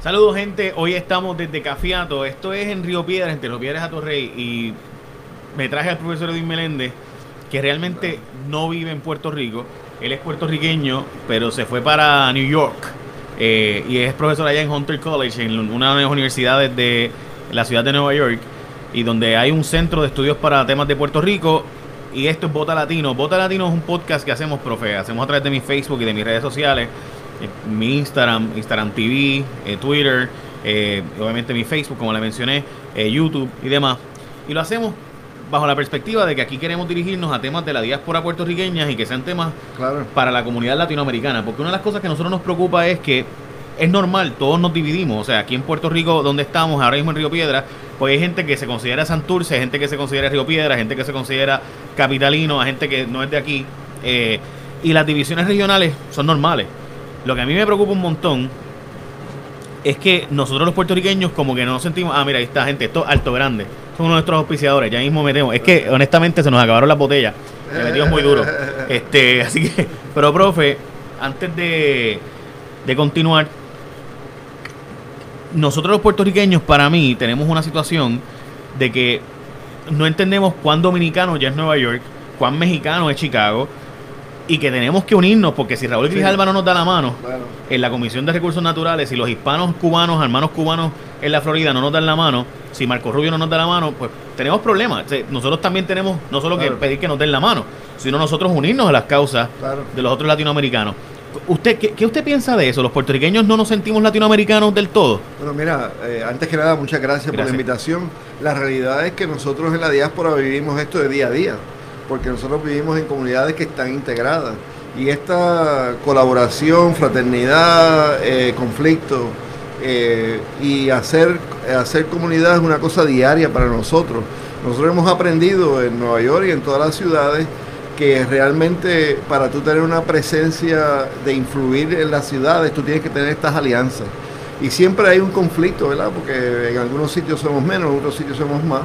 Saludos gente, hoy estamos desde Cafiato, esto es en Río Piedras, entre Río Piedras a Torrey y me traje al profesor Edwin Meléndez que realmente no vive en Puerto Rico, él es puertorriqueño pero se fue para New York eh, y es profesor allá en Hunter College, en una de las universidades de la ciudad de Nueva York y donde hay un centro de estudios para temas de Puerto Rico y esto es Bota Latino. Bota Latino es un podcast que hacemos, profe, hacemos a través de mi Facebook y de mis redes sociales mi Instagram, Instagram TV, eh, Twitter, eh, obviamente mi Facebook, como le mencioné, eh, YouTube y demás. Y lo hacemos bajo la perspectiva de que aquí queremos dirigirnos a temas de la diáspora puertorriqueña y que sean temas para la comunidad latinoamericana. Porque una de las cosas que a nosotros nos preocupa es que es normal, todos nos dividimos. O sea, aquí en Puerto Rico, donde estamos, ahora mismo en Río Piedra, pues hay gente que se considera Santurce, hay gente que se considera Río Piedra, gente que se considera capitalino, hay gente que no es de aquí. y las divisiones regionales son normales. Lo que a mí me preocupa un montón es que nosotros los puertorriqueños como que no nos sentimos, ah, mira, ahí está gente, esto alto grande, son uno de nuestros auspiciadores, ya mismo metemos, es que honestamente se nos acabaron las botellas, me metimos muy duro. Este, así que, pero profe, antes de, de continuar, nosotros los puertorriqueños, para mí, tenemos una situación de que no entendemos cuán dominicano ya es Nueva York, cuán mexicano es Chicago, y que tenemos que unirnos porque si Raúl Grijalva no nos da la mano en la Comisión de Recursos Naturales, si los hispanos cubanos, hermanos cubanos en la Florida no nos dan la mano, si Marco Rubio no nos da la mano, pues tenemos problemas. nosotros también tenemos no solo que pedir que nos den la mano, sino nosotros unirnos a las causas de los otros latinoamericanos. ¿Usted qué, usted piensa de eso? ¿Los puertorriqueños no nos sentimos latinoamericanos del todo? Bueno, mira, eh, antes que nada, muchas gracias, por la invitación. La realidad es que nosotros en la diáspora vivimos esto de día a día porque nosotros vivimos en comunidades que están integradas. Y esta colaboración, fraternidad, eh, conflicto eh, y hacer, hacer comunidad es una cosa diaria para nosotros. Nosotros hemos aprendido en Nueva York y en todas las ciudades que realmente para tú tener una presencia de influir en las ciudades, tú tienes que tener estas alianzas. Y siempre hay un conflicto, ¿verdad? Porque en algunos sitios somos menos, en otros sitios somos más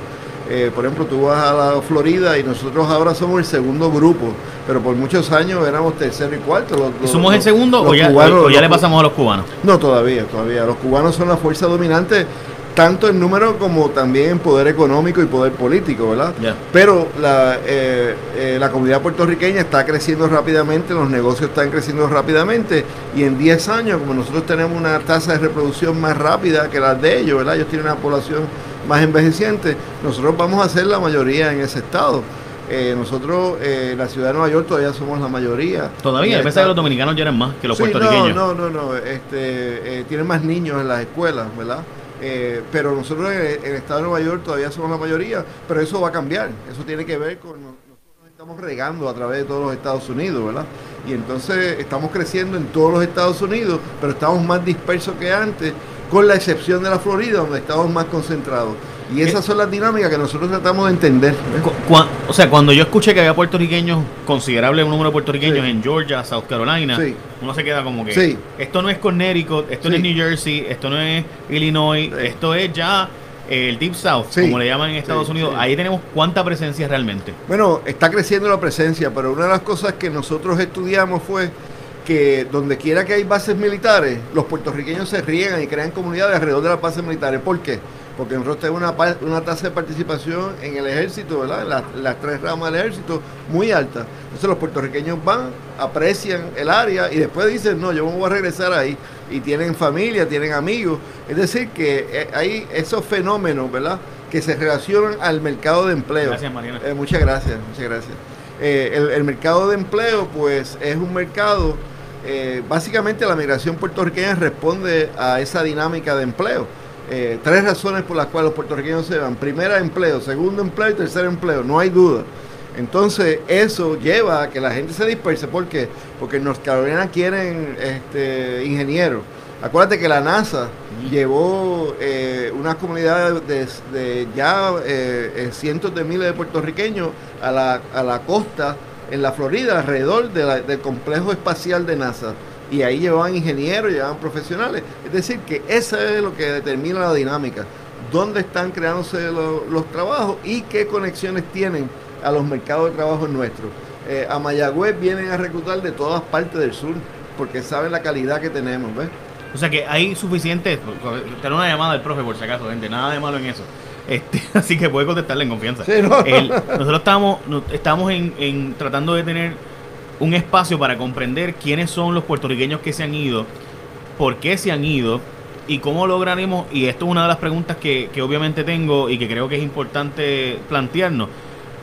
eh, por ejemplo, tú vas a la Florida y nosotros ahora somos el segundo grupo, pero por muchos años éramos tercero y cuarto. ¿Somos el segundo o ya, le pasamos a los cubanos? No, todavía, todavía. Los cubanos son la fuerza dominante tanto en número como también en poder económico y poder político, ¿verdad? Pero la, eh, eh, la comunidad puertorriqueña está creciendo rápidamente, los negocios están creciendo rápidamente y en 10 años, como nosotros tenemos una tasa de reproducción más rápida que la de ellos, ¿verdad? Ellos tienen una población más envejeciente, nosotros vamos a ser la mayoría en ese estado. Eh, nosotros, eh, la ciudad de Nueva York, todavía somos la mayoría. Todavía, a veces que los dominicanos ya eran más que los puertorriqueños. No, no, no, este, eh, tienen más niños en las escuelas, ¿verdad? Eh, pero nosotros en el estado de Nueva York todavía somos la mayoría, pero eso va a cambiar. Eso tiene que ver con nosotros estamos regando a través de todos los Estados Unidos, ¿verdad? Y entonces estamos creciendo en todos los Estados Unidos, pero estamos más dispersos que antes con la excepción de la Florida, donde estamos más concentrados. Y esas son las dinámicas que nosotros tratamos de entender. O sea, cuando yo escuché que había puertorriqueños, considerable un número de puertorriqueños en Georgia, South Carolina, uno se queda como que esto no es Connecticut, esto no es New Jersey, esto no es Illinois, esto es ya el Deep South, como le llaman en Estados Unidos. Ahí tenemos cuánta presencia realmente. Bueno, está creciendo la presencia, pero una de las cosas que nosotros estudiamos fue que donde quiera que hay bases militares, los puertorriqueños se riegan y crean comunidades alrededor de las bases militares. ¿Por qué? Porque nosotros tenemos una, una tasa de participación en el ejército, ¿verdad? En las, tres ramas del ejército, muy alta. Entonces los puertorriqueños van, aprecian el área y después dicen, no, yo me voy a regresar ahí. Y tienen familia, tienen amigos. Es decir, que eh, hay esos fenómenos, ¿verdad? Que se relacionan al mercado de empleo. Gracias, Mariana. Eh, muchas gracias, muchas gracias. Eh, el, el mercado de empleo, pues, es un mercado eh, básicamente la migración puertorriqueña responde a esa dinámica de empleo. Eh, tres razones por las cuales los puertorriqueños se van. Primera, empleo. Segundo, empleo. Y tercer, empleo. No hay duda. Entonces, eso lleva a que la gente se disperse. ¿Por qué? Porque en North Carolina quieren este, ingenieros. Acuérdate que la NASA llevó eh, una comunidad de, ya cientos de miles de puertorriqueños a la, a la costa en la Florida, alrededor del complejo espacial de NASA. Y ahí llevaban ingenieros, llevaban profesionales. Es decir, que eso es lo que determina la dinámica. Dónde están creándose los trabajos y qué conexiones tienen a los mercados de trabajo nuestros. Eh, a Mayagüez vienen a reclutar de todas partes del sur porque saben la calidad que tenemos. ¿ves? O sea que hay suficiente. Tener una llamada del profe, por si acaso, gente. Nada de malo en eso. Este, así que puede contestarle en confianza. nosotros estamos, estamos en, tratando de tener un espacio para comprender quiénes son los puertorriqueños que se han ido, por qué se han ido y cómo lograremos, y esto es una de las preguntas que, que obviamente tengo y que creo que es importante plantearnos,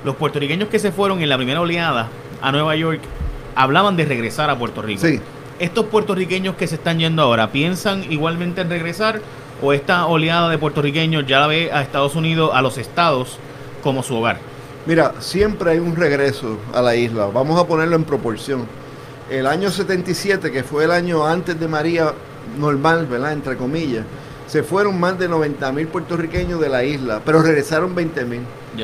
los puertorriqueños que se fueron en la primera oleada a Nueva York hablaban de regresar a Puerto Rico. Sí. Estos puertorriqueños que se están yendo ahora, ¿piensan igualmente en regresar o esta oleada de puertorriqueños ya la ve a Estados Unidos, a los estados, como su hogar? Mira, siempre hay un regreso a la isla. Vamos a ponerlo en proporción. El año 77, que fue el año antes de María normal, ¿verdad? Entre comillas, se fueron más de 90 mil puertorriqueños de la isla, pero regresaron 20 mil.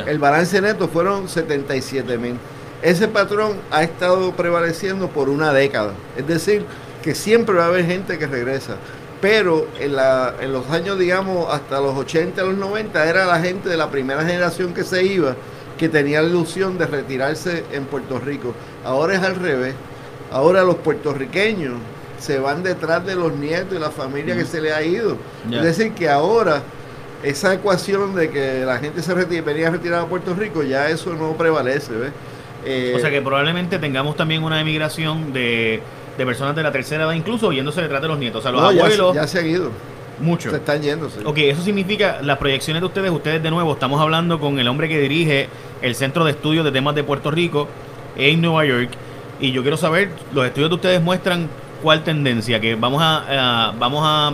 El balance neto fueron 77 mil. Ese patrón ha estado prevaleciendo por una década. Es decir, que siempre va a haber gente que regresa. Pero en, la, en los años, digamos, hasta los 80, los 90, era la gente de la primera generación que se iba, que tenía la ilusión de retirarse en Puerto Rico. Ahora es al revés. Ahora los puertorriqueños se van detrás de los nietos y la familia que se le ha ido. Es decir, que ahora esa ecuación de que la gente se retira, venía retirada a Puerto Rico, ya eso no prevalece. ¿ves? Eh, o sea que probablemente tengamos también una emigración de, personas de la tercera edad, incluso yéndose detrás de los nietos. O sea, los abuelos. Ya, se han ido. Mucho. Se están yéndose. Ok, eso significa las proyecciones de ustedes. Ustedes, de nuevo, estamos hablando con el hombre que dirige el Centro de Estudios de Temas de Puerto Rico en Nueva York. Y yo quiero saber, los estudios de ustedes muestran cuál tendencia, que vamos a, vamos a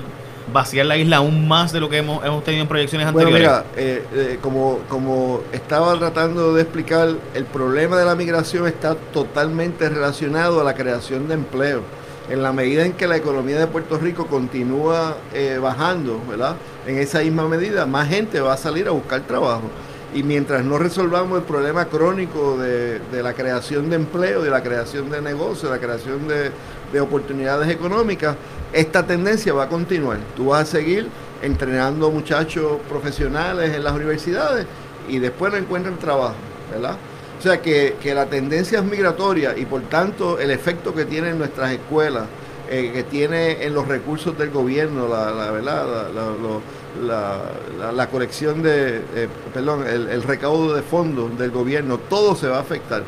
vaciar la isla aún más de lo que hemos, hemos tenido en proyecciones anteriores? Bueno, mira, eh, eh, como, como estaba tratando de explicar, el problema de la migración está totalmente relacionado a la creación de empleo. En la medida en que la economía de Puerto Rico continúa eh, bajando, ¿verdad? En esa misma medida, más gente va a salir a buscar trabajo. Y mientras no resolvamos el problema crónico de, de la creación de empleo, de la creación de negocios, de la creación de, de oportunidades económicas, esta tendencia va a continuar. Tú vas a seguir entrenando muchachos profesionales en las universidades y después no encuentran trabajo, ¿verdad? O sea que, la tendencia es migratoria y por tanto el efecto que tiene en nuestras escuelas, eh, que tiene en los recursos del gobierno, la, ¿verdad? La, colección de, eh, perdón, el recaudo de fondos del gobierno, todo se va a afectar.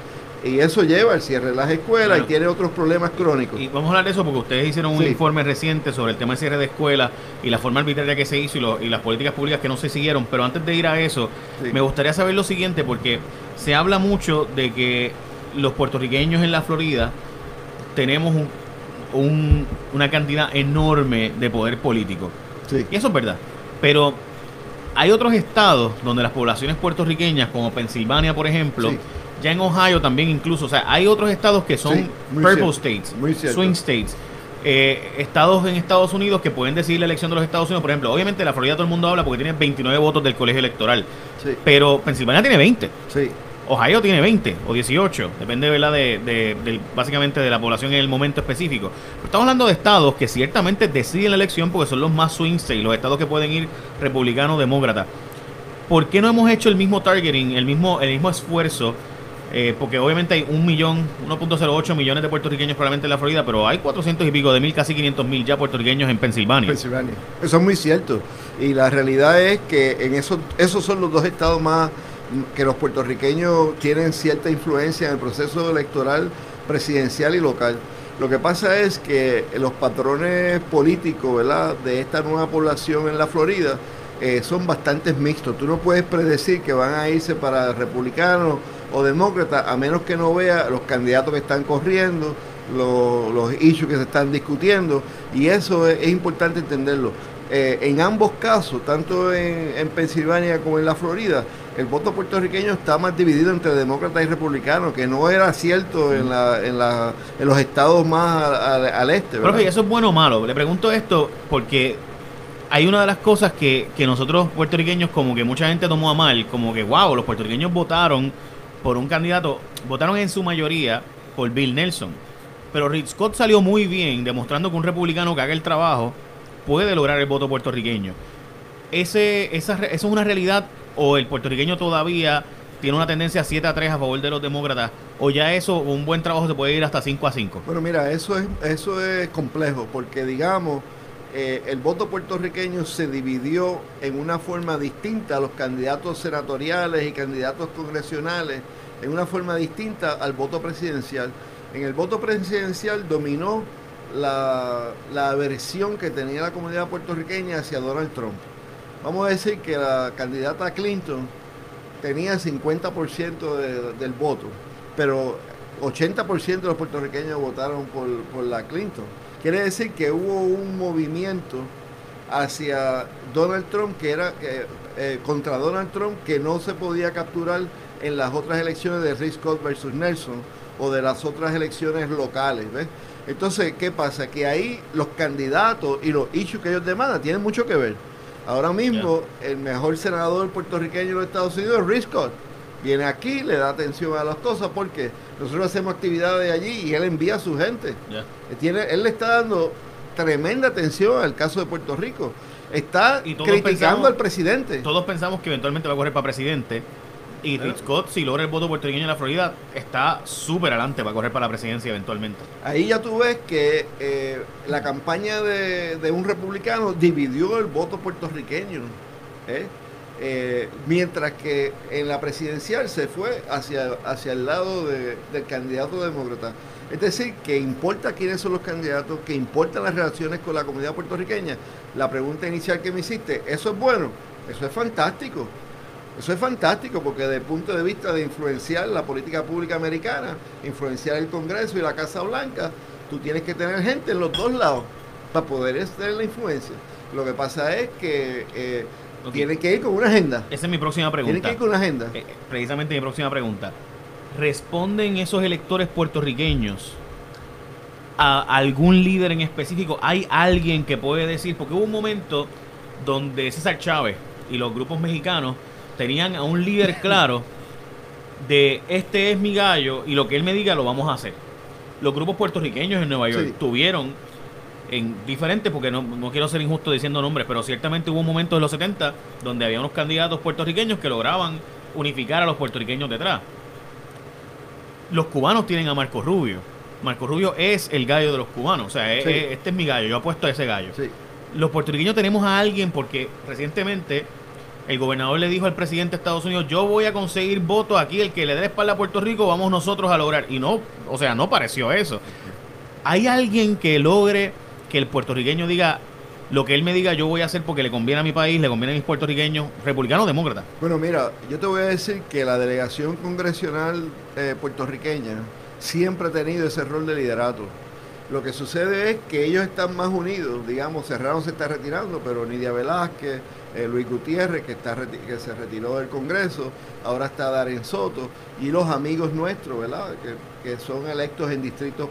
Y eso lleva al cierre de las escuelas y tiene otros problemas crónicos. Y vamos a hablar de eso porque ustedes hicieron un informe reciente sobre el tema del cierre de escuelas y la forma arbitraria que se hizo y, las políticas públicas que no se siguieron. Pero antes de ir a eso, me gustaría saber lo siguiente porque se habla mucho de que los puertorriqueños en la Florida tenemos un, una cantidad enorme de poder político. Y eso es verdad. Pero hay otros estados donde las poblaciones puertorriqueñas, como Pensilvania, por ejemplo, ya en Ohio también incluso, o sea, hay otros estados que son purple states, swing states. Eh, estados en Estados Unidos que pueden decidir la elección de los Estados Unidos. Por ejemplo, obviamente la Florida todo el mundo habla porque tiene 29 votos del colegio electoral. Pero Pensilvania tiene 20. Ohio tiene 20 o 18, depende ¿verdad? De, de, básicamente de la población en el momento específico. estamos hablando de estados que ciertamente deciden la elección porque son los más swing states, los estados que pueden ir republicano o demócrata. ¿Por qué no hemos hecho el mismo targeting, el mismo, el mismo esfuerzo eh, porque obviamente hay un millón, 1.08 millones de puertorriqueños probablemente en la Florida, pero hay 400 y pico de mil, casi 500 mil ya puertorriqueños en Pensilvania. Pensilvania. Eso es muy cierto. Y la realidad es que en esos, esos son los dos estados más que los puertorriqueños tienen cierta influencia en el proceso electoral presidencial y local. Lo que pasa es que los patrones políticos de esta nueva población en la Florida eh, son bastante mixtos. Tú no puedes predecir que van a irse para republicanos o demócrata, a menos que no vea los candidatos que están corriendo, los, los issues que se están discutiendo, y eso es, importante entenderlo. Eh, en ambos casos, tanto en, Pensilvania como en la Florida, el voto puertorriqueño está más dividido entre demócratas y republicanos, que no era cierto en, la, en, la, en los estados más al, este. Pero eso es bueno o malo? Le pregunto esto porque hay una de las cosas que, que nosotros puertorriqueños como que mucha gente tomó a mal, como que, wow, los puertorriqueños votaron por un candidato, votaron en su mayoría por Bill Nelson. Pero Rick Scott salió muy bien, demostrando que un republicano que haga el trabajo puede lograr el voto puertorriqueño. Ese, esa, ¿Eso es una realidad o el puertorriqueño todavía tiene una tendencia 7 a 3 a favor de los demócratas? ¿O ya eso, un buen trabajo se puede ir hasta 5 a 5? Bueno, mira, eso es, eso es complejo, porque digamos, eh, el voto puertorriqueño se dividió en una forma distinta a los candidatos senatoriales y candidatos congresionales, en una forma distinta al voto presidencial. En el voto presidencial dominó la, la aversión que tenía la comunidad puertorriqueña hacia Donald Trump. Vamos a decir que la candidata Clinton tenía 50% del voto, pero 80% de los puertorriqueños votaron por, por la Clinton. Quiere decir que hubo un movimiento hacia Donald Trump que era eh, contra Donald Trump que no se podía capturar en las otras elecciones de Rick Scott versus Nelson o de las otras elecciones locales. Entonces, ¿qué pasa? Que ahí los candidatos y los issues que ellos demandan tienen mucho que ver. Ahora mismo, el mejor senador puertorriqueño de los Estados Unidos es Rick Scott. Viene aquí, le da atención a las cosas porque nosotros hacemos actividades allí y él envía a su gente. Tiene, él le está dando tremenda atención al caso de Puerto Rico. Está criticando al presidente. Todos pensamos que eventualmente va a correr para presidente. Y Rick Scott, si logra el voto puertorriqueño en la Florida, está súper adelante para correr para la presidencia eventualmente. Ahí ya tú ves que eh, la campaña de, de, un republicano dividió el voto puertorriqueño. ¿eh? Eh, mientras que en la presidencial se fue hacia, hacia el lado del candidato demócrata. Es decir, que importa quiénes son los candidatos, que importan las relaciones con la comunidad puertorriqueña. La pregunta inicial que me hiciste, ¿eso es bueno? Eso es fantástico. Eso es fantástico porque desde el punto de vista de influenciar la política pública americana, influenciar el Congreso y la Casa Blanca, tú tienes que tener gente en los dos lados para poder tener la influencia. Lo que pasa es que eh, tiene que ir con una agenda. Esa es mi próxima pregunta. Tiene que ir con una agenda. Eh, precisamente mi próxima pregunta. ¿Responden esos electores puertorriqueños a algún líder en específico? ¿Hay alguien que puede decir? Porque hubo un momento donde César Chávez y los grupos mexicanos tenían a un líder claro de este es mi gallo y lo que él me diga lo vamos a hacer. Los grupos puertorriqueños en Nueva York tuvieron en diferentes, porque no, no, quiero ser injusto diciendo nombres, pero ciertamente hubo un momento en los 70 donde había unos candidatos puertorriqueños que lograban unificar a los puertorriqueños detrás. Los cubanos tienen a Marco Rubio. Marco Rubio es el gallo de los cubanos. O sea, este es mi gallo. Yo apuesto a ese gallo. Los puertorriqueños tenemos a alguien porque recientemente el gobernador le dijo al presidente de Estados Unidos, yo voy a conseguir votos aquí, el que le dé la espalda a Puerto Rico, vamos nosotros a lograr. Y no, o sea, no pareció eso. ¿Hay alguien que logre que el puertorriqueño diga lo que él me diga yo voy a hacer porque le conviene a mi país, le conviene a mis puertorriqueños, republicano o demócrata. Bueno, mira, yo te voy a decir que la delegación congresional eh, puertorriqueña siempre ha tenido ese rol de liderato. Lo que sucede es que ellos están más unidos, digamos, Serrano se está retirando, pero Nidia Velázquez, eh, Luis Gutiérrez, que, está, que se retiró del Congreso, ahora está Darren Soto, y los amigos nuestros, ¿verdad?, que, son electos en distritos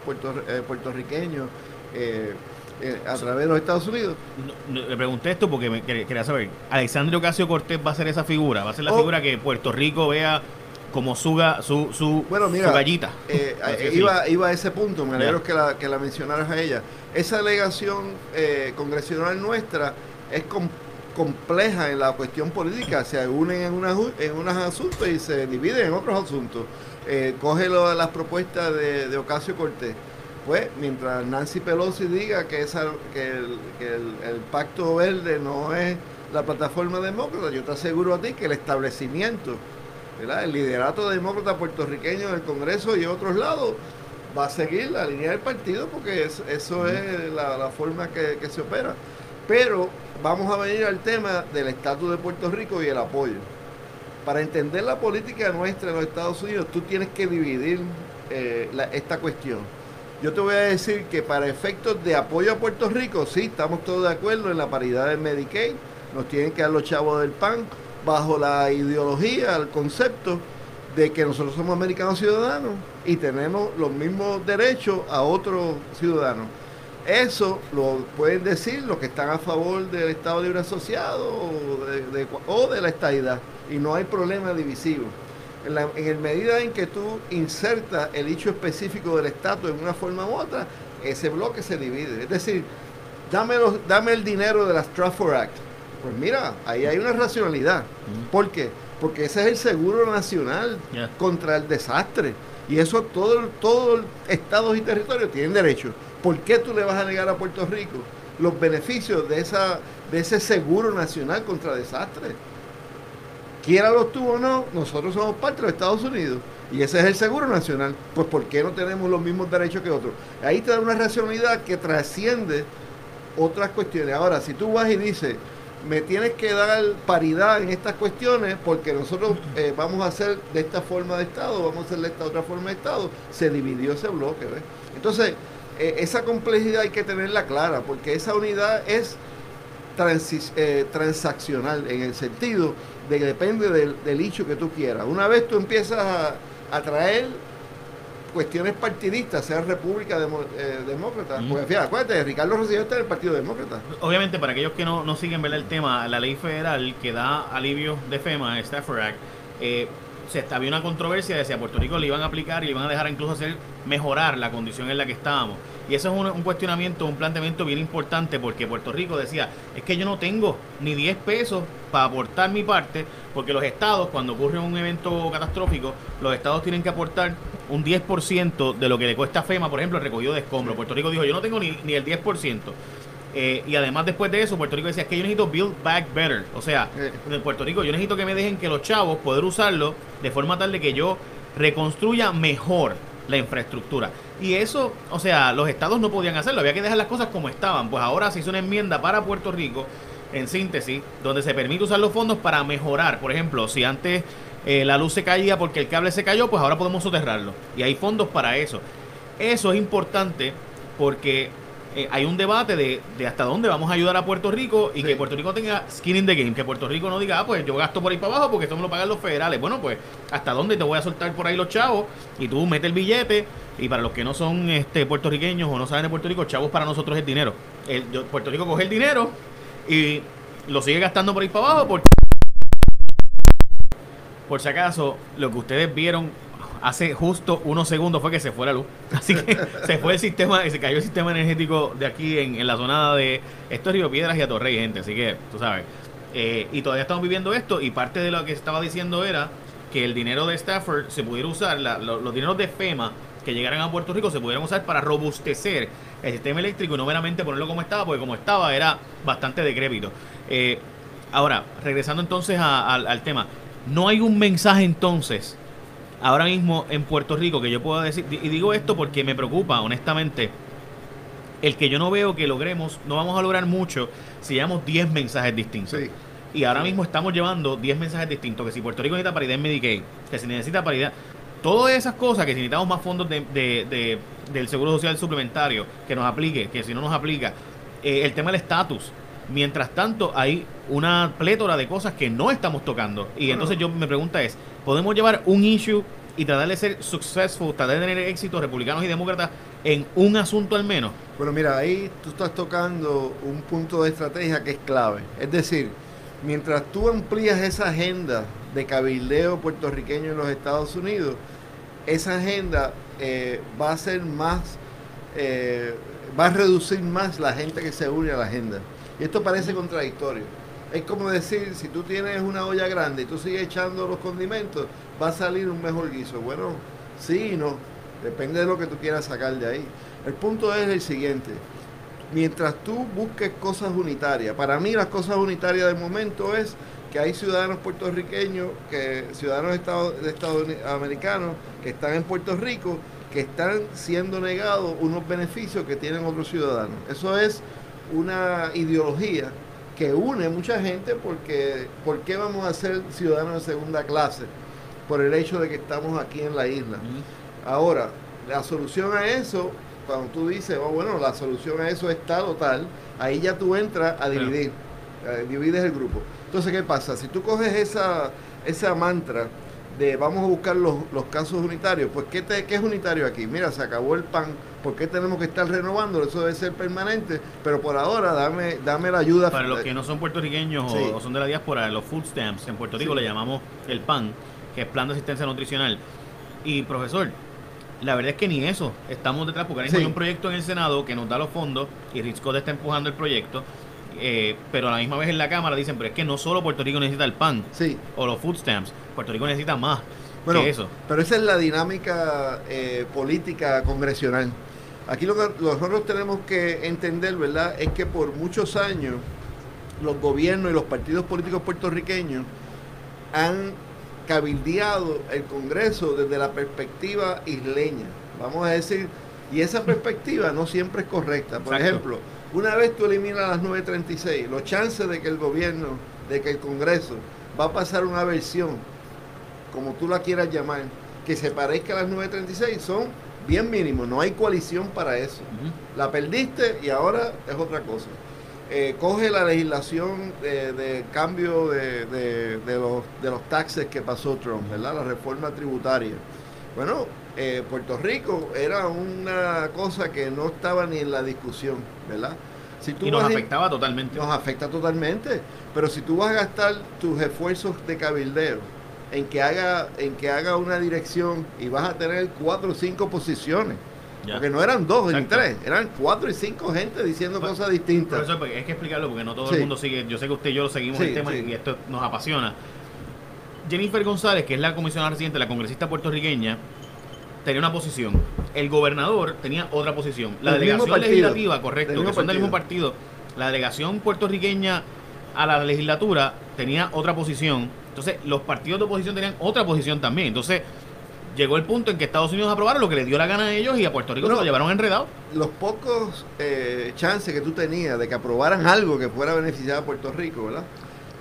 eh, puertorriqueños. Eh, a través de los Estados Unidos. le pregunté esto porque me, quería saber, ¿Alexandre Ocasio Cortés va a ser esa figura? ¿Va a ser la oh. figura que Puerto Rico vea como su, su, su, bueno, mira, gallita? Eh, eh, iba, iba a ese punto, me alegro que, la, que la mencionaras a ella. Esa delegación congresional nuestra es compleja en la cuestión política, se unen en, una, en unos asuntos y se dividen en otros asuntos. coge lo, las propuestas de, de Ocasio Cortés pues mientras Nancy Pelosi diga que, esa, que, el, el, pacto verde no es la plataforma demócrata, yo te aseguro a ti que el establecimiento, el liderato demócrata puertorriqueño en el Congreso y otros lados va a seguir la línea del partido porque eso es la, forma que, que se opera. Pero vamos a venir al tema del estatus de Puerto Rico y el apoyo. Para entender la política nuestra en los Estados Unidos, tú tienes que dividir eh, esta cuestión yo te voy a decir que para efectos de apoyo a Puerto Rico, sí, estamos todos de acuerdo en la paridad del Medicaid, nos tienen que dar los chavos del PAN, bajo la ideología, el concepto de que nosotros somos americanos ciudadanos y tenemos los mismos derechos a otros ciudadanos. Eso lo pueden decir los que están a favor del Estado Libre Asociado o de, la estadidad. Y no hay problema divisivo en, la, en medida en que tú insertas el hecho específico del estatus en una forma u otra, ese bloque se divide. Es decir, dame, dame el dinero de la Stratford Act. Pues mira, ahí hay una racionalidad. ¿Por qué? Porque ese es el seguro nacional contra el desastre. Y eso todos todo estados y territorios tienen derecho. ¿Por qué tú le vas a negar a Puerto Rico los beneficios de, esa, de ese seguro nacional contra desastres. Quiera lo tuvo o no, nosotros somos parte de los Estados Unidos. Y ese es el seguro nacional. Pues ¿por qué no tenemos los mismos derechos que otros? Ahí te da una racionalidad que trasciende otras cuestiones. Ahora, si tú vas y dices, me tienes que dar paridad en estas cuestiones porque nosotros eh, vamos a hacer de esta forma de Estado, vamos a hacer de esta otra forma de Estado, se dividió ese bloque. Entonces, eh, esa complejidad hay que tenerla clara porque esa unidad es eh, transaccional en el sentido de que depende del, del hecho que tú quieras. Una vez tú empiezas a, a traer cuestiones partidistas, sea República eh, Demócrata. Porque fíjate, acuérdate, Ricardo Rosselló está en el Partido Demócrata. Obviamente, para aquellos que no, no siguen ver el tema, la ley federal que da alivio de FEMA, Stafford Act, eh, se había una controversia de si a Puerto Rico le iban a aplicar y le iban a dejar incluso hacer mejorar la condición en la que estábamos. Y eso es un, un, cuestionamiento, un planteamiento bien importante porque Puerto Rico decía, es que yo no tengo ni 10 pesos para aportar mi parte, porque los estados, cuando ocurre un evento catastrófico, los estados tienen que aportar un 10% de lo que le cuesta FEMA, por ejemplo, el recogido de escombros. Puerto Rico dijo, yo no tengo ni, ni el 10%. Eh, y además después de eso, Puerto Rico decía, es que yo necesito build back better. O sea, en Puerto Rico yo necesito que me dejen que los chavos poder usarlo de forma tal de que yo reconstruya mejor la infraestructura. Y eso, o sea, los estados no podían hacerlo, había que dejar las cosas como estaban. Pues ahora se hizo una enmienda para Puerto Rico, en síntesis, donde se permite usar los fondos para mejorar. Por ejemplo, si antes eh, la luz se caía porque el cable se cayó, pues ahora podemos soterrarlo. Y hay fondos para eso. Eso es importante porque eh, hay un debate de, de, hasta dónde vamos a ayudar a Puerto Rico y sí. que Puerto Rico tenga skin in the game, que Puerto Rico no diga, ah, pues yo gasto por ahí para abajo porque esto me lo pagan los federales. Bueno, pues hasta dónde te voy a soltar por ahí los chavos y tú metes el billete y para los que no son este puertorriqueños o no saben de Puerto Rico, chavos para nosotros es dinero. El, yo, Puerto Rico coge el dinero y lo sigue gastando por ahí para abajo porque por si acaso lo que ustedes vieron hace justo unos segundos fue que se fue la luz. Así que se fue el sistema, se cayó el sistema energético de aquí en, en la zona de esto es Río Piedras y Atorrey, gente. Así que, tú sabes. Eh, y todavía estamos viviendo esto. Y parte de lo que estaba diciendo era que el dinero de Stafford se pudiera usar, la, lo, los dineros de FEMA que llegaran a Puerto Rico se pudieran usar para robustecer el sistema eléctrico y no meramente ponerlo como estaba, porque como estaba era bastante decrépito. Eh, ahora, regresando entonces al tema, no hay un mensaje entonces ahora mismo en Puerto Rico que yo puedo decir, y digo esto porque me preocupa, honestamente, el que yo no veo que logremos, no vamos a lograr mucho si llevamos 10 mensajes distintos. Sí. Y ahora mismo estamos llevando 10 mensajes distintos, que si Puerto Rico necesita paridad en Medicaid, que si necesita paridad, todas esas cosas, que si necesitamos más fondos de, de, de, del Seguro Social Suplementario, que nos aplique, que si no nos aplica, eh, el tema del estatus. Mientras tanto, hay una plétora de cosas que no estamos tocando. Y entonces yo me pregunta es, podemos llevar un issue y tratar de ser successful, tratar de tener éxito republicanos y demócratas en un asunto al menos? Bueno, mira, ahí tú estás tocando un punto de estrategia que es clave. Es decir, mientras tú amplías esa agenda de cabildeo puertorriqueño en los Estados Unidos, esa agenda eh, va a ser más, eh, va a reducir más la gente que se une a la agenda. Esto parece contradictorio es como decir, si tú tienes una olla grande y tú sigues echando los condimentos, va a salir un mejor guiso. Bueno, sí y no. Depende de lo que tú quieras sacar de ahí. El punto es el siguiente. Mientras tú busques cosas unitarias, para mí las cosas unitarias del momento es que hay ciudadanos puertorriqueños, que ciudadanos americanos que están en Puerto Rico, que están siendo negados unos beneficios que tienen otros ciudadanos. Eso es una ideología que une mucha gente porque ¿por qué vamos a ser ciudadanos de segunda clase? Por el hecho de que estamos aquí en la isla. Ahora, la solución a eso, cuando tú dices, oh, bueno, la solución a eso es tal o tal, ahí ya tú entras a dividir, eh, divides el grupo. Entonces, ¿qué pasa? Si tú coges esa, esa mantra de vamos a buscar los, los casos unitarios, pues ¿qué, te, ¿qué es unitario aquí? Mira, se acabó el pan ¿Por qué tenemos que estar renovando? Eso debe ser permanente, pero por ahora dame, dame la ayuda. Para los que no son puertorriqueños sí. o, son de la diáspora, los food stamps, en Puerto Rico sí. le llamamos el PAN, que es Plan de Asistencia Nutricional. Y profesor, la verdad es que ni eso estamos detrás, porque sí. hay un proyecto en el Senado que nos da los fondos y Ritzcott está empujando el proyecto. Eh, pero a la misma vez en la Cámara dicen, pero es que no solo Puerto Rico necesita el PAN sí. o los food stamps, Puerto Rico necesita más bueno, que eso. Pero esa es la dinámica eh, política congresional Aquí lo que nosotros tenemos que entender, ¿verdad?, es que por muchos años los gobiernos y los partidos políticos puertorriqueños han cabildeado el Congreso desde la perspectiva isleña. Vamos a decir, y esa perspectiva no siempre es correcta. Por ejemplo, una vez tú eliminas las 936, los chances de que el gobierno, de que el Congreso va a pasar una versión, como tú la quieras llamar, que se parezca a las 936 son bien mínimos. No hay coalición para eso. La perdiste y ahora es otra cosa. Eh, coge la legislación de, cambio de, de, los, de los taxes que pasó Trump, ¿verdad? La reforma tributaria. Bueno, eh, Puerto Rico era una cosa que no estaba ni en la discusión, ¿verdad? Si tú y nos afectaba totalmente. Nos afecta totalmente. Pero si tú vas a gastar tus esfuerzos de cabildeo en que haga, en que haga una dirección y vas a tener cuatro o cinco posiciones, porque no eran dos ni tres, eran cuatro y cinco gente diciendo pues, cosas distintas. Por eso pues, hay que explicarlo porque no todo el mundo sigue. Yo sé que usted y yo lo seguimos el tema y esto nos apasiona. Jennifer González, que es la comisionada residente, la congresista puertorriqueña, tenía una posición. El gobernador tenía otra posición. La delegación legislativa, correcto, que son del mismo partido. La delegación puertorriqueña a la legislatura tenía otra posición. Entonces, los partidos de oposición tenían otra posición también. Entonces, llegó el punto en que Estados Unidos aprobaron lo que le dio la gana a ellos y a Puerto Rico se lo llevaron enredado. Los pocos eh, chances que tú tenías de que aprobaran algo que fuera beneficiado a Puerto Rico, ¿verdad?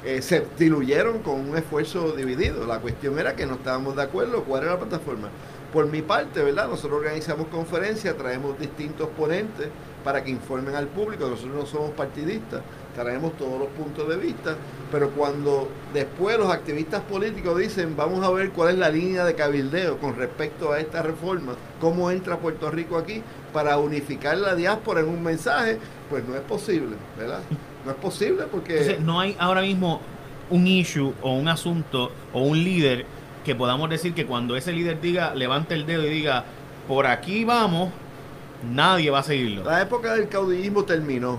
Eh, se diluyeron con un esfuerzo dividido. La cuestión era que no estábamos de acuerdo cuál era la plataforma. Por mi parte, ¿verdad? Nosotros organizamos conferencias, traemos distintos ponentes para que informen al público. Nosotros no somos partidistas, traemos todos los puntos de vista, pero cuando después los activistas políticos dicen vamos a ver cuál es la línea de cabildeo con respecto a esta reforma, cómo entra Puerto Rico aquí para unificar la diáspora en un mensaje, pues no es posible, ¿verdad? No es posible porque... No hay ahora mismo un issue o un asunto o un líder que podamos decir que cuando ese líder diga, levante el dedo y diga, por aquí vamos, nadie va a seguirlo. La época del caudillismo terminó.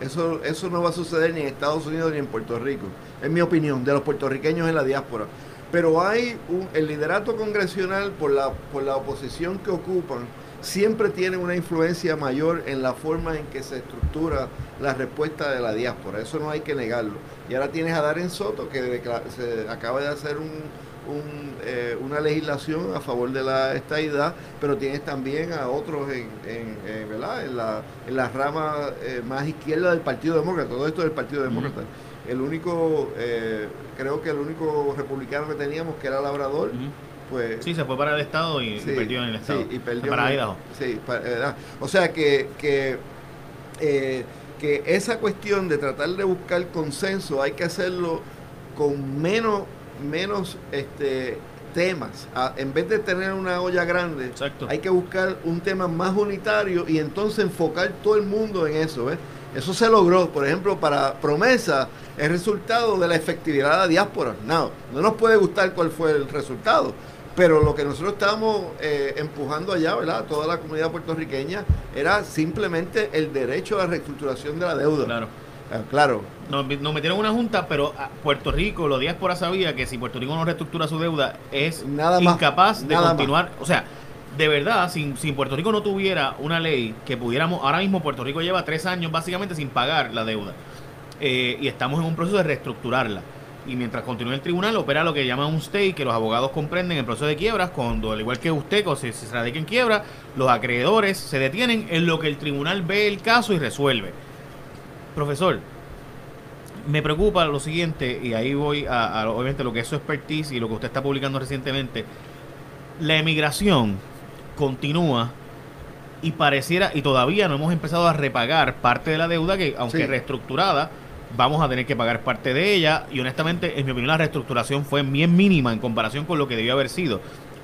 Eso, eso no va a suceder ni en Estados Unidos ni en Puerto Rico, en mi opinión, de los puertorriqueños en la diáspora. Pero hay un, el liderato congresional por la, por la oposición que ocupan, siempre tiene una influencia mayor en la forma en que se estructura la respuesta de la diáspora. Eso no hay que negarlo. Y ahora tienes a Darren Soto, que se acaba de hacer un, eh, una legislación a favor de la estadidad, pero tienes también a otros en, en, ¿verdad? en, la, en la rama eh, más izquierda del Partido Demócrata, todo esto del Partido Demócrata. El único, eh, creo que el único republicano que teníamos, que era Labrador, pues... Sí, se fue para el Estado y, perdió en el Estado. y perdió para Idaho. Sí, o sea que... que que esa cuestión de tratar de buscar consenso hay que hacerlo con menos menos este, temas. en vez de tener una olla grande, hay que buscar un tema más unitario y entonces enfocar todo el mundo en eso. Eso se logró, por ejemplo, para promesa, el resultado de la efectividad de la diáspora. No, no nos puede gustar cuál fue el resultado, pero lo que nosotros estábamos eh, empujando allá, ¿verdad? Toda la comunidad puertorriqueña, era simplemente el derecho a la reestructuración de la deuda. Claro. Ah, claro. Nos, metieron una junta, pero Puerto Rico, los diáspora sabía que si Puerto Rico no reestructura su deuda, es incapaz de continuar. O sea, de verdad, si, si Puerto Rico no tuviera una ley que pudiéramos, ahora mismo Puerto Rico lleva tres años básicamente sin pagar la deuda. Eh, y estamos en un proceso de reestructurarla. Y mientras continúe el tribunal, opera lo que llama un stay, que los abogados comprenden el proceso de quiebras, cuando, al igual que usted, si se radica en quiebra, los acreedores se detienen en lo que el tribunal ve el caso y resuelve. Profesor, me preocupa lo siguiente, y ahí voy a, obviamente lo que es su expertise y lo que usted está publicando recientemente. La emigración continúa y pareciera, y todavía no hemos empezado a repagar parte de la deuda que, aunque reestructurada, vamos a tener que pagar parte de ella. Y honestamente, en mi opinión, la reestructuración fue bien mínima en comparación con lo que debió haber sido.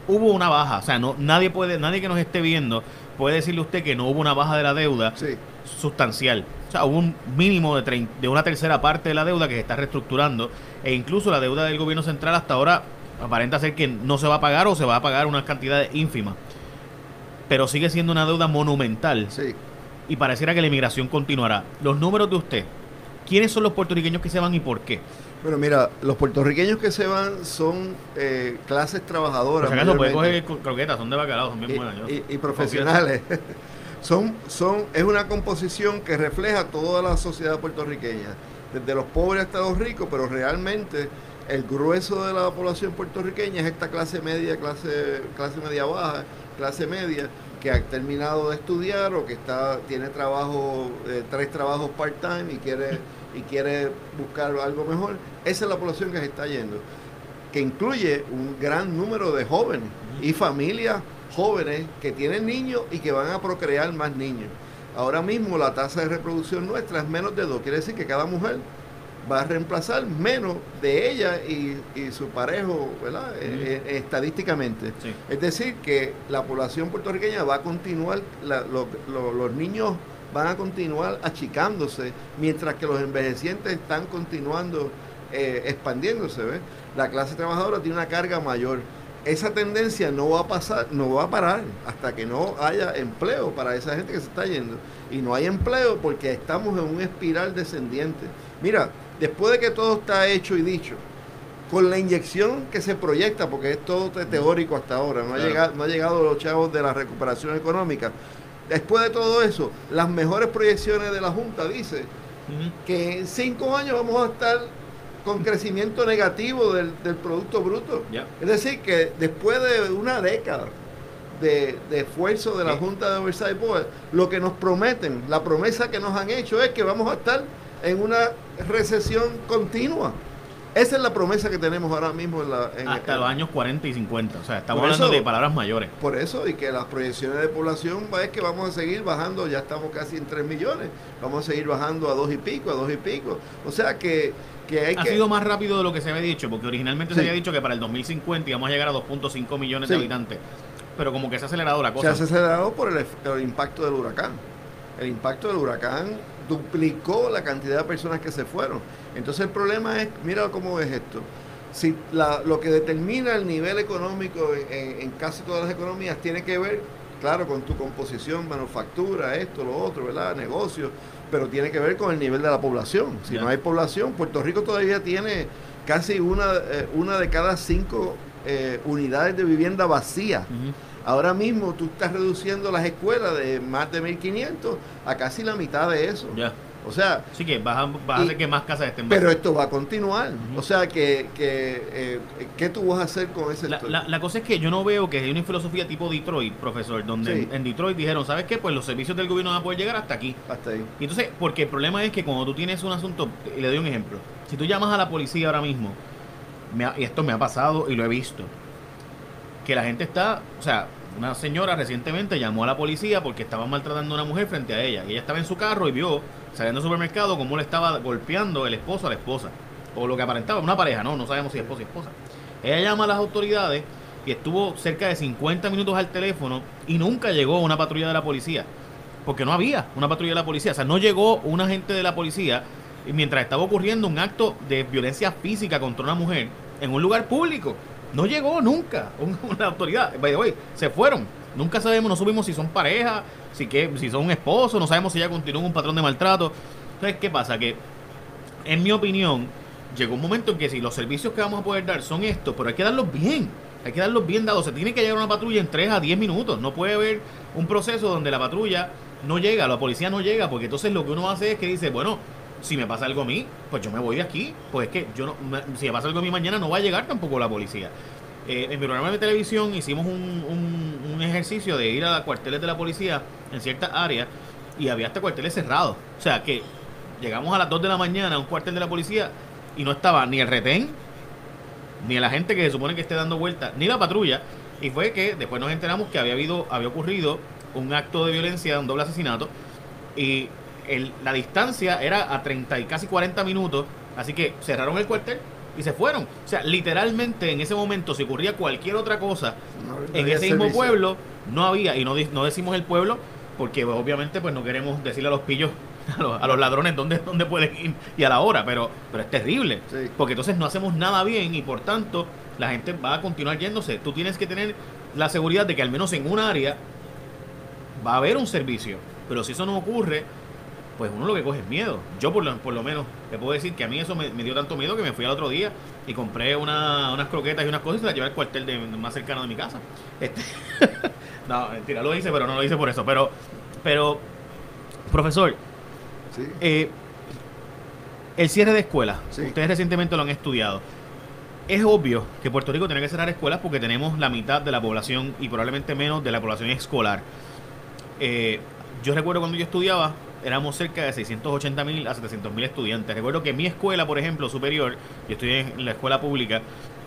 Hubo una baja, o sea, no, nadie puede, nadie que nos esté viendo puede decirle usted que no hubo una baja de la deuda sustancial. O sea, hubo un mínimo de, de una tercera parte de la deuda que se está reestructurando e incluso la deuda del gobierno central hasta ahora aparenta ser que no se va a pagar o se va a pagar una cantidad ínfima. Pero sigue siendo una deuda monumental. Sí. Y pareciera que la inmigración continuará. Los números de usted, ¿quiénes son los puertorriqueños que se van y por qué? Bueno, mira, los puertorriqueños que se van son eh, clases trabajadoras. Por si acaso coger croquetas, son de bacalao, son bien buenas. Y, y profesionales. son, son, es una composición que refleja toda la sociedad puertorriqueña, desde los pobres hasta los ricos, pero realmente el grueso de la población puertorriqueña es esta clase media, clase, clase media baja, clase media, que ha terminado de estudiar o que está, tiene trabajo, eh, tres trabajos part-time y quiere, y quiere buscar algo mejor. Esa es la población que se está yendo, que incluye un gran número de jóvenes y familias jóvenes que tienen niños y que van a procrear más niños. Ahora mismo la tasa de reproducción nuestra es menos de dos, quiere decir que cada mujer va a reemplazar menos de ella y, su parejo, ¿verdad? Eh, eh, estadísticamente. Es decir, que la población puertorriqueña va a continuar, los niños van a continuar achicándose, mientras que los envejecientes están continuando eh, expandiéndose. La clase trabajadora tiene una carga mayor. Esa tendencia no va a pasar, no va a parar hasta que no haya empleo para esa gente que se está yendo. Y no hay empleo porque estamos en un espiral descendiente. Mira, después de que todo está hecho y dicho, con la inyección que se proyecta, porque es todo teórico hasta ahora, no, ha, llegado, no ha llegado los chavos de la recuperación económica, después de todo eso, las mejores proyecciones de la Junta dicen que en cinco años vamos a estar con crecimiento negativo del, Producto Bruto. Es decir, que después de una década de, esfuerzo de la Junta de Oversight Board, lo que nos prometen, la promesa que nos han hecho es que vamos a estar en una recesión continua. Esa es la promesa que tenemos ahora mismo. En la, Hasta los años 40 y 50. O sea, estamos hablando de palabras mayores. Por eso, y que las proyecciones de población es que vamos a seguir bajando, ya estamos casi en 3 millones, vamos a seguir bajando a 2 y pico, a 2 y pico. O sea que, que hay ha sido más rápido de lo que se había dicho, porque originalmente se había dicho que para el 2050 íbamos a llegar a 2.5 millones de habitantes. Pero como que se ha acelerado la cosa. Se ha acelerado por el impacto del huracán. El impacto del huracán duplicó la cantidad de personas que se fueron. Entonces el problema es, mira cómo es esto. Si lo que determina el nivel económico en, casi todas las economías tiene que ver, claro, con tu composición, manufactura, esto, lo otro, ¿verdad? Negocios, pero tiene que ver con el nivel de la población. Si no hay población, Puerto Rico todavía tiene casi una, eh, una de cada cinco eh, unidades de vivienda vacía. Ahora mismo tú estás reduciendo las escuelas de más de 1.500 a casi la mitad de eso. Ya. O sea, sí que vas a, hacer que más casas estén Pero esto va a continuar. O sea, que, que eh, ¿qué tú vas a hacer con ese la, la, cosa es que yo no veo que hay una filosofía tipo Detroit, profesor, donde en, Detroit dijeron, ¿sabes qué? Pues los servicios del gobierno van a poder llegar hasta aquí. Hasta ahí. Y entonces, porque el problema es que cuando tú tienes un asunto, y le doy un ejemplo, si tú llamas a la policía ahora mismo, y esto me ha pasado y lo he visto, que la gente está, o sea, una señora recientemente llamó a la policía porque estaba maltratando a una mujer frente a ella. Ella estaba en su carro y vio, saliendo del supermercado, cómo le estaba golpeando el esposo a la esposa. O lo que aparentaba, una pareja, no, no sabemos si esposo y esposa. Ella llama a las autoridades y estuvo cerca de 50 minutos al teléfono y nunca llegó una patrulla de la policía. Porque no había una patrulla de la policía. O sea, no llegó un agente de la policía mientras estaba ocurriendo un acto de violencia física contra una mujer en un lugar público. No llegó nunca una autoridad. By the se fueron. Nunca sabemos, no supimos si son pareja, si, que, si son esposos, no sabemos si ya continúa un patrón de maltrato. Entonces, ¿qué pasa? Que, en mi opinión, llegó un momento en que si los servicios que vamos a poder dar son estos, pero hay que darlos bien. Hay que darlos bien dados. Se tiene que llegar una patrulla en 3 a 10 minutos. No puede haber un proceso donde la patrulla no llega, la policía no llega, porque entonces lo que uno hace es que dice, bueno, si me pasa algo a mí, pues yo me voy de aquí. Pues es que yo no, si me pasa algo a mí mañana no va a llegar tampoco la policía. Eh, en mi programa de televisión hicimos un, un, ejercicio de ir a cuarteles de la policía en ciertas áreas y había hasta cuarteles cerrados. O sea que llegamos a las 2 de la mañana a un cuartel de la policía y no estaba ni el retén, ni la gente que se supone que esté dando vueltas, ni la patrulla. Y fue que después nos enteramos que había habido, había ocurrido un acto de violencia, un doble asesinato, y la distancia era a 30 y casi 40 minutos, así que cerraron el cuartel y se fueron. O sea, literalmente en ese momento, si ocurría cualquier otra cosa en ese mismo pueblo, no había, y no, no decimos el pueblo, porque obviamente pues no queremos decirle a los pillos, a los, ladrones dónde, dónde pueden ir y a la hora, pero, pero es terrible, porque entonces no hacemos nada bien y por tanto la gente va a continuar yéndose. Tú tienes que tener la seguridad de que al menos en un área va a haber un servicio, pero si eso no ocurre, pues uno lo que coge es miedo. Yo por lo, por lo menos te puedo decir que a mí eso me, dio tanto miedo que me fui al otro día y compré unas croquetas y unas cosas y se las llevé al cuartel de, más cercano de mi casa. Este, no, mentira, lo hice, pero no lo hice por eso. Pero, Pero, profesor, eh, el cierre de escuelas, ustedes recientemente lo han estudiado. Es obvio que Puerto Rico tiene que cerrar escuelas porque tenemos la mitad de la población y probablemente menos de la población escolar. Eh, yo recuerdo cuando yo estudiaba, éramos cerca de 680 mil a 700 mil estudiantes. Recuerdo que mi escuela, por ejemplo, superior, yo estoy en la escuela pública,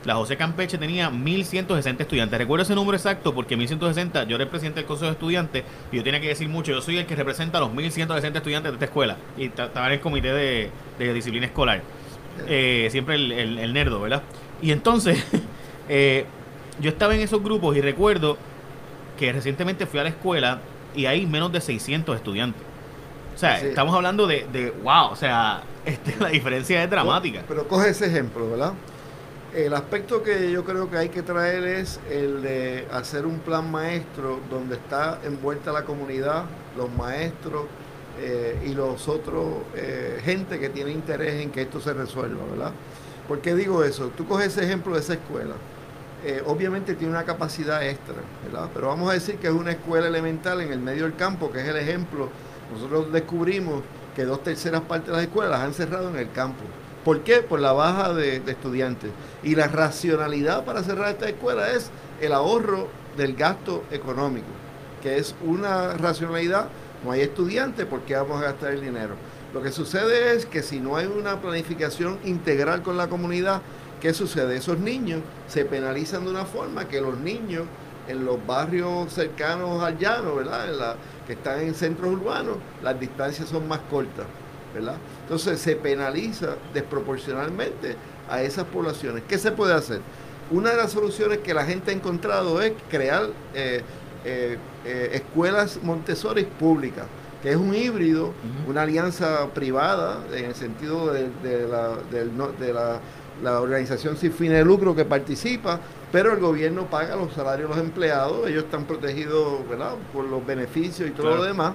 la José Campeche tenía 1160 estudiantes. Recuerdo ese número exacto porque 1160, yo era el presidente del Consejo de Estudiantes y yo tenía que decir mucho. Yo soy el que representa a los 1160 estudiantes de esta escuela y estaba en el comité de, disciplina escolar. Eh, siempre el, el, nerdo, ¿verdad? Y entonces, eh, yo estaba en esos grupos y recuerdo que recientemente fui a la escuela y hay menos de 600 estudiantes. O sea, estamos hablando de, de wow, o sea, este, la diferencia es dramática. Pero coge ese ejemplo, ¿verdad? El aspecto que yo creo que hay que traer es el de hacer un plan maestro donde está envuelta la comunidad, los maestros eh, y los otros, eh, gente que tiene interés en que esto se resuelva, ¿verdad? ¿Por qué digo eso? Tú coges ese ejemplo de esa escuela. Eh, obviamente tiene una capacidad extra, ¿verdad? Pero vamos a decir que es una escuela elemental en el medio del campo, que es el ejemplo. Nosotros descubrimos que dos terceras partes de las escuelas las han cerrado en el campo. ¿Por qué? Por la baja de, estudiantes. Y la racionalidad para cerrar esta escuela es el ahorro del gasto económico, que es una racionalidad. No hay estudiantes, ¿por qué vamos a gastar el dinero? Lo que sucede es que si no hay una planificación integral con la comunidad, ¿qué sucede? Esos niños se penalizan de una forma que los niños en los barrios cercanos al llano, ¿verdad? que están en centros urbanos, las distancias son más cortas. ¿verdad? Entonces se penaliza desproporcionalmente a esas poblaciones. ¿Qué se puede hacer? Una de las soluciones que la gente ha encontrado es crear eh, eh, eh, escuelas Montessori públicas, que es un híbrido, una alianza privada en el sentido de, la, la, organización sin fines de lucro que participa, pero el gobierno paga los salarios de los empleados, ellos están protegidos ¿verdad? por los beneficios y todo lo demás.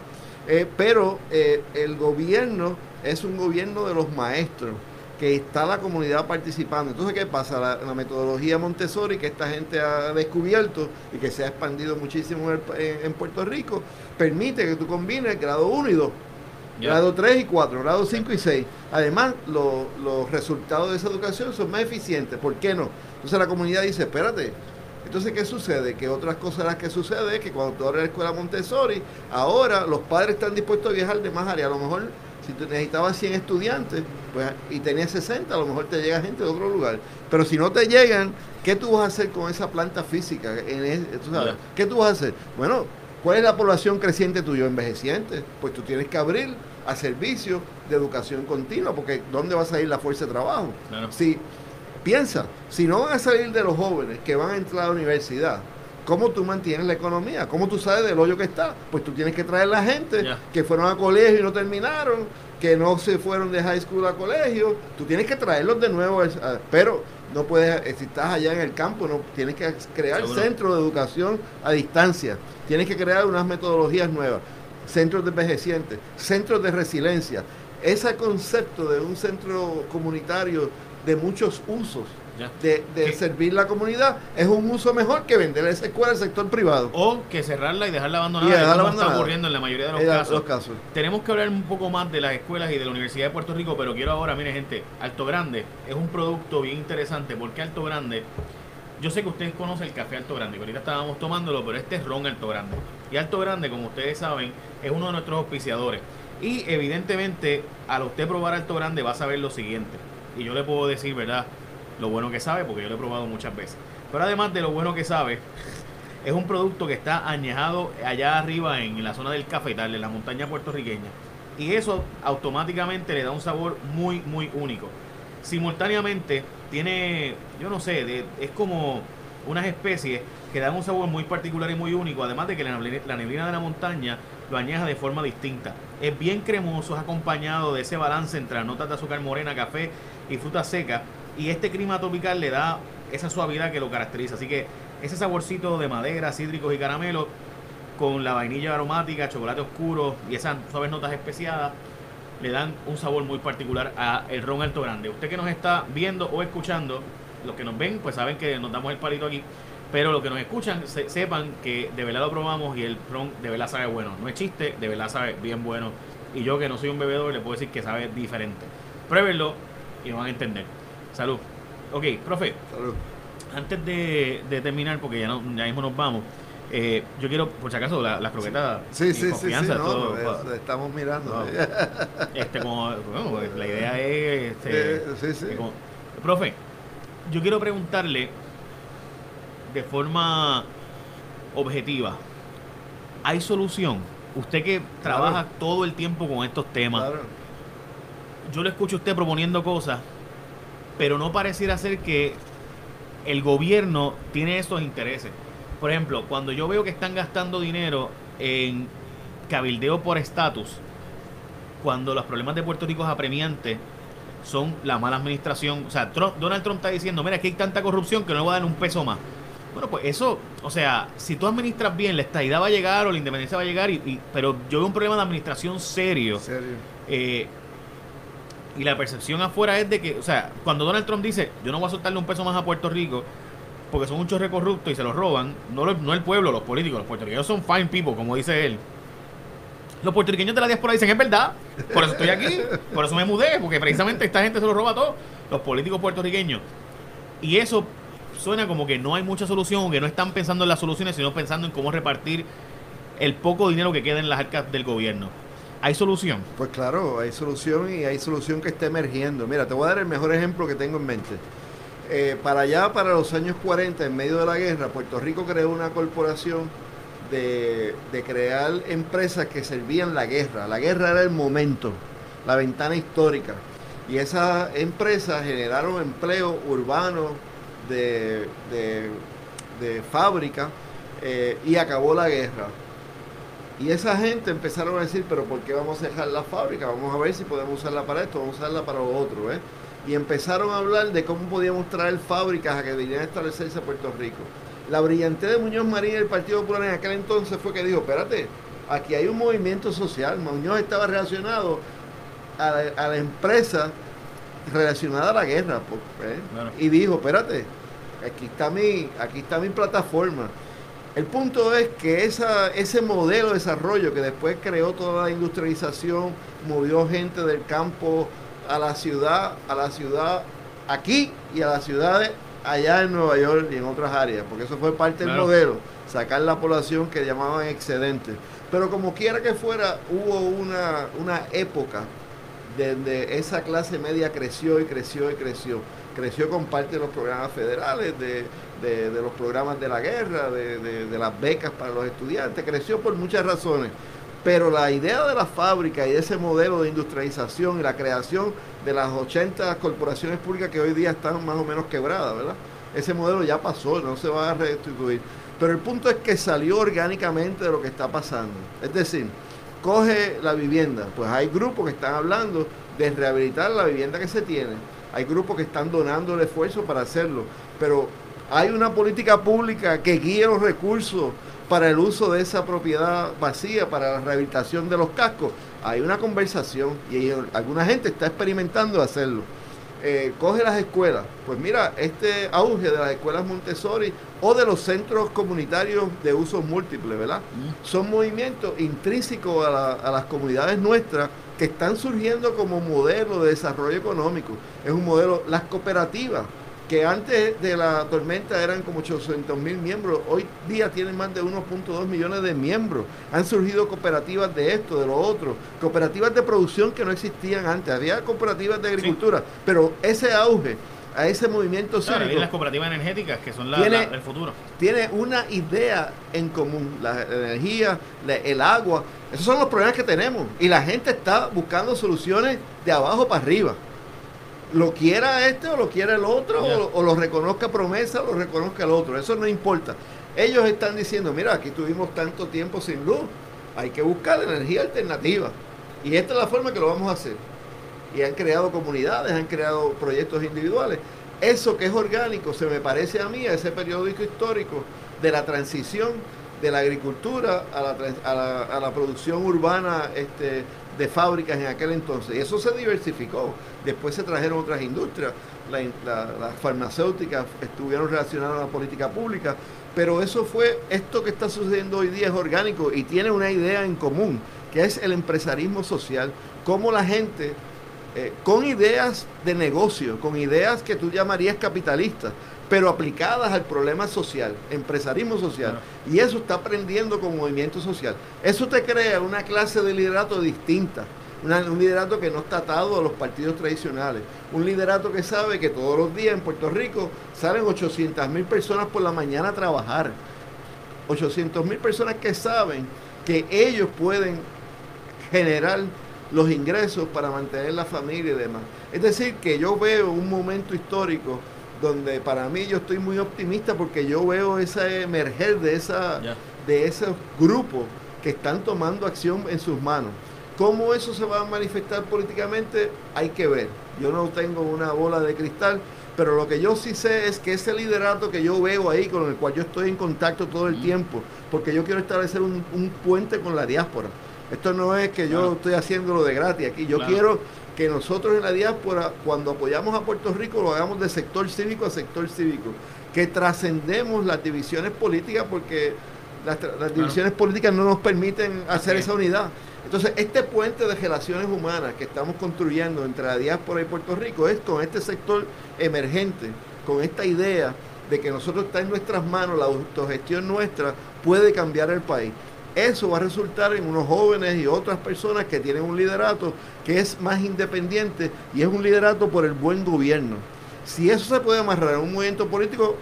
pero el gobierno es un gobierno de los maestros, que está la comunidad participando. Entonces, ¿qué pasa? La, metodología Montessori que esta gente ha descubierto y que se ha expandido muchísimo en, Puerto Rico, permite que tú combines grado 1 y 2. Grado 3 y 4, grado 5 y 6. Además, los resultados de esa educación son más eficientes. ¿Por qué no? Entonces la comunidad dice, espérate, entonces, ¿qué sucede? Que otras cosas las que sucede es que cuando tú abres la escuela Montessori, ahora los padres están dispuestos a viajar de más área. A lo mejor si tú necesitabas 100 estudiantes pues, y tenías 60, a lo mejor te llega gente de otro lugar. Pero si no te llegan, ¿qué tú vas a hacer con esa planta física? En ¿Qué tú vas a hacer? Bueno, ¿cuál es la población creciente tuyo? Envejeciente. Pues tú tienes que abrir a servicios de educación continua, porque ¿dónde va a salir la fuerza de trabajo? Si, piensa, si no van a salir de los jóvenes que van a entrar a la universidad, ¿Cómo tú mantienes la economía? ¿Cómo tú sabes del hoyo que está? Pues tú tienes que traer la gente que fueron a colegio y no terminaron, que no se fueron de high school a colegio. Tú tienes que traerlos de nuevo, pero no puedes, eh, si estás allá en el campo, no tienes que crear centros de educación a distancia. Tienes que crear unas metodologías nuevas, centros de envejecientes, centros de resiliencia. Ese concepto de un centro comunitario de muchos usos de, servir la comunidad es un uso mejor que vender esa escuela al sector privado. O que cerrarla y dejarla abandonada, como está ocurriendo en la mayoría de los casos. Tenemos que hablar un poco más de las escuelas y de la Universidad de Puerto Rico, pero quiero ahora, mire gente, Alto Grande es un producto bien interesante porque Alto Grande, yo sé que ustedes conocen el café Alto Grande, que ahorita estábamos tomándolo, pero este es ron Alto Grande. Y Alto Grande, como ustedes saben, es uno de nuestros auspiciadores. Y evidentemente, al usted probar Alto Grande va a saber lo siguiente. Y yo le puedo decir, ¿verdad? Lo bueno que sabe, porque yo lo he probado muchas veces. Pero además de lo bueno que sabe, es un producto que está añejado allá arriba en la zona del cafetal, en la montaña puertorriqueña. Y eso automáticamente le da un sabor muy, muy único. Simultáneamente tiene, yo no sé, es como unas especies que dan un sabor muy particular y muy único, además de que la neblina de la montaña lo añeja de forma distinta. Es bien cremoso, es acompañado de ese balance entre las notas de azúcar morena, café y fruta seca y este clima tropical le da esa suavidad que lo caracteriza. Así que ese saborcito de madera, cítricos y caramelo con la vainilla aromática, chocolate oscuro y esas suaves notas especiadas le dan un sabor muy particular a el ron alto grande. Usted que nos está viendo o escuchando, los que nos ven, pues saben que nos damos el palito aquí. Pero los que nos escuchan sepan que de verdad lo probamos y el ron de verdad sabe bueno. No es chiste, de verdad sabe bien bueno. Y yo que no soy un bebedor le puedo decir que sabe diferente. Pruébenlo y van a entender. Salud. Ok, profe. Salud. Antes de, terminar, porque ya, no, ya mismo nos vamos, eh, yo quiero, por si acaso, las croquetas. Sí, sí, sí, estamos mirando. este, como, pues, la idea es. Este, profe, yo quiero preguntarle de forma objetiva: ¿hay solución? Usted que trabaja todo el tiempo con estos temas, yo le escucho a usted proponiendo cosas, pero no pareciera ser que el gobierno tiene esos intereses. Por ejemplo, cuando yo veo que están gastando dinero en cabildeo por estatus, cuando los problemas de Puerto Rico es apremiante, son la mala administración. O sea, Donald Trump está diciendo, mira, aquí hay tanta corrupción que no le voy a dar un peso más. Bueno, pues eso, o sea, si tú administras bien, la estadidad va a llegar o la independencia va a llegar, y, pero yo veo un problema de administración serio. ¿Serio? Eh, y la percepción afuera es de que, o sea, cuando Donald Trump dice, yo no voy a soltarle un peso más a Puerto Rico, porque son muchos corruptos y se los roban, no, no el pueblo, los políticos, los puertorriqueños son fine people, como dice él. Los puertorriqueños de la diáspora dicen, es verdad, por eso estoy aquí, por eso me mudé, porque precisamente esta gente se lo roba todo, los políticos puertorriqueños. Y eso suena como que no hay mucha solución, que no están pensando en las soluciones, sino pensando en cómo repartir el poco dinero que queda en las arcas del gobierno. ¿Hay solución? Pues claro, hay solución y hay solución que está emergiendo. Mira, te voy a dar el mejor ejemplo que tengo en mente. Eh, para allá, para los años 40, en medio de la guerra, Puerto Rico creó una corporación de, crear empresas que servían la guerra. La guerra era el momento, la ventana histórica. Y esas empresas generaron empleo urbano de, fábrica eh, y acabó la guerra. Y esa gente empezaron a decir, pero ¿por qué vamos a dejar la fábrica? Vamos a ver si podemos usarla para esto, vamos a usarla para lo otro. ¿eh? Y empezaron a hablar de cómo podíamos traer fábricas a que vinieran a establecerse a Puerto Rico. La brillantez de Muñoz Marín y el Partido Popular en aquel entonces fue que dijo, espérate, aquí hay un movimiento social. Muñoz estaba relacionado a la, empresa relacionada a la guerra. Pues, ¿eh? Y dijo, espérate, aquí está mi, aquí está mi plataforma el punto es que esa, ese modelo de desarrollo que después creó toda la industrialización, movió gente del campo a la ciudad, a la ciudad aquí y a las ciudades allá en Nueva York y en otras áreas, porque eso fue parte del modelo, sacar la población que llamaban excedente. Pero como quiera que fuera, hubo una, una época donde esa clase media creció y creció y creció. Creció con parte de los programas federales, de de, los programas de la guerra, de, las becas para los estudiantes, creció por muchas razones. Pero la idea de la fábrica y ese modelo de industrialización y la creación de las 80 corporaciones públicas que hoy día están más o menos quebradas, ¿verdad? Ese modelo ya pasó, no se va a restituir. Pero el punto es que salió orgánicamente de lo que está pasando. Es decir, coge la vivienda, pues hay grupos que están hablando de rehabilitar la vivienda que se tiene. Hay grupos que están donando el esfuerzo para hacerlo. Pero hay una política pública que guíe los recursos para el uso de esa propiedad vacía, para la rehabilitación de los cascos. Hay una conversación y alguna gente está experimentando hacerlo. Eh, coge las escuelas. Pues mira, este auge de las escuelas Montessori o de los centros comunitarios de uso múltiple, ¿verdad? Son movimientos intrínsecos a, a las comunidades nuestras que están surgiendo como modelo de desarrollo económico. Es un modelo, las cooperativas que antes de la tormenta eran como 800 mil miembros, hoy día tienen más de 1.2 millones de miembros. Han surgido cooperativas de esto, de lo otro, cooperativas de producción que no existían antes, había cooperativas de agricultura, pero ese auge a ese movimiento claro, las cooperativas energéticas que son la, el futuro. Tiene una idea en común, la energía, el agua, esos son los problemas que tenemos. Y la gente está buscando soluciones de abajo para arriba lo quiera este o lo quiera el otro, o, lo reconozca promesa o lo reconozca el otro, eso no importa. Ellos están diciendo, mira, aquí tuvimos tanto tiempo sin luz, hay que buscar energía alternativa. Y esta es la forma que lo vamos a hacer. Y han creado comunidades, han creado proyectos individuales. Eso que es orgánico se me parece a mí, a ese periódico histórico de la transición de la agricultura a la, a la, la producción urbana este, de fábricas en aquel entonces. Y eso se diversificó. Después se trajeron otras industrias. las farmacéuticas estuvieron relacionadas a la política pública. Pero eso fue, esto que está sucediendo hoy día es orgánico y tiene una idea en común, que es el empresarismo social. Cómo la gente, eh, con ideas de negocio, con ideas que tú llamarías capitalistas, pero aplicadas al problema social, empresarismo social. Y eso está aprendiendo con movimiento social. Eso te crea una clase de liderato distinta. un liderato que no está atado a los partidos tradicionales. Un liderato que sabe que todos los días en Puerto Rico salen 800 mil personas por la mañana a trabajar. 800 mil personas que saben que ellos pueden generar los ingresos para mantener la familia y demás. Es decir, que yo veo un momento histórico donde para mí yo estoy muy optimista porque yo veo esa emerger de, esa, de esos grupos que están tomando acción en sus manos. ¿Cómo eso se va a manifestar políticamente? Hay que ver. Yo no tengo una bola de cristal, pero lo que yo sí sé es que ese liderato que yo veo ahí, con el cual yo estoy en contacto todo el tiempo, porque yo quiero establecer un, puente con la diáspora. Esto no es que yo estoy haciéndolo de gratis aquí, yo quiero que nosotros en la diáspora, cuando apoyamos a Puerto Rico, lo hagamos de sector cívico a sector cívico, que trascendemos las divisiones políticas porque las, divisiones políticas no nos permiten hacer esa unidad. Entonces, este puente de relaciones humanas que estamos construyendo entre la diáspora y Puerto Rico es con este sector emergente, con esta idea de que nosotros está en nuestras manos, la autogestión nuestra puede cambiar el país eso va a resultar en unos jóvenes y otras personas que tienen un liderato que es más independiente y es un liderato por el buen gobierno. Si eso se puede amarrar en un movimiento político,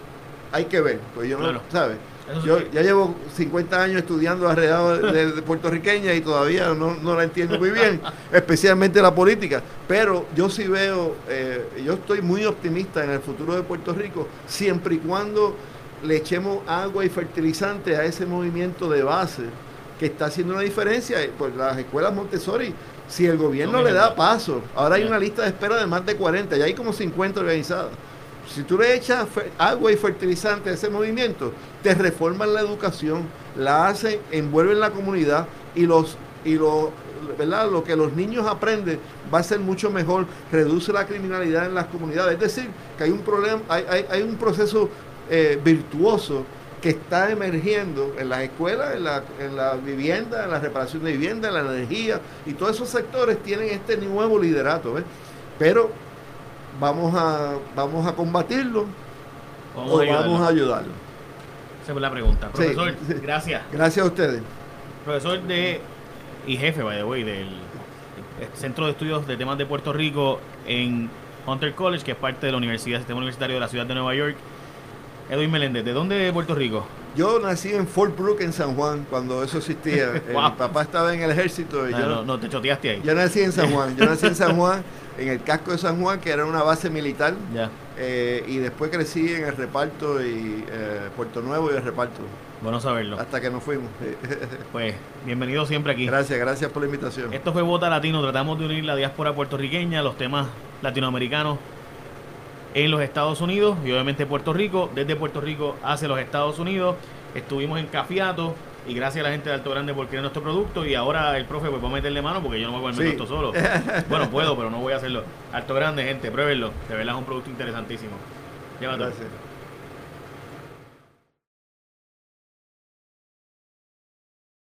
hay que ver, pues yo no, ¿sabes? Yo ya llevo 50 años estudiando alrededor de, puertorriqueña y todavía no, la entiendo muy bien, especialmente la política. Pero yo sí veo, eh, yo estoy muy optimista en el futuro de Puerto Rico, siempre y cuando le echemos agua y fertilizante a ese movimiento de base que está haciendo una diferencia. Pues las escuelas Montessori, si el gobierno le da paso, ahora hay una lista de espera de más de 40, ya hay como 50 organizadas. Si tú le echas agua y fertilizante a ese movimiento, te reforman la educación, la hacen, envuelven la comunidad y los y lo, ¿verdad? lo que los niños aprenden va a ser mucho mejor, reduce la criminalidad en las comunidades. Es decir, que hay un problema, hay, hay, hay un proceso eh, virtuoso que está emergiendo en las escuelas, en la, en la vivienda, en la reparación de vivienda, en la energía, y todos esos sectores tienen este nuevo liderato, Pero vamos a, vamos a combatirlo vamos o a vamos a ayudarlo. Esa es la pregunta. Profesor, gracias. Gracias a ustedes. Profesor de y jefe, by the way, del Centro de Estudios de Temas de Puerto Rico en Hunter College, que es parte de la Universidad, Sistema Universitario de la Ciudad de Nueva York. Edwin Meléndez, ¿de dónde de Puerto Rico? Yo nací en Fort Brooke, en San Juan, cuando eso existía. Mi papá estaba en el ejército. Y ah, yo, no, te choteaste ahí. Yo nací en San Juan. Yo nací en San Juan, en el casco de San Juan, que era una base militar. Ya. Eh, y después crecí en el reparto y eh, Puerto Nuevo y el reparto. Bueno saberlo. Hasta que nos fuimos. pues, bienvenido siempre aquí. Gracias, gracias por la invitación. Esto fue Vota Latino. Tratamos de unir la diáspora puertorriqueña, los temas latinoamericanos en los Estados Unidos y obviamente Puerto Rico, desde Puerto Rico hacia los Estados Unidos. Estuvimos en Cafiato y gracias a la gente de Alto Grande por querer nuestro producto y ahora el profe pues va a meterle mano porque yo no voy a comer esto solo. bueno, puedo, pero no voy a hacerlo. Alto Grande, gente, pruébenlo. De verdad es un producto interesantísimo. Llévatelo.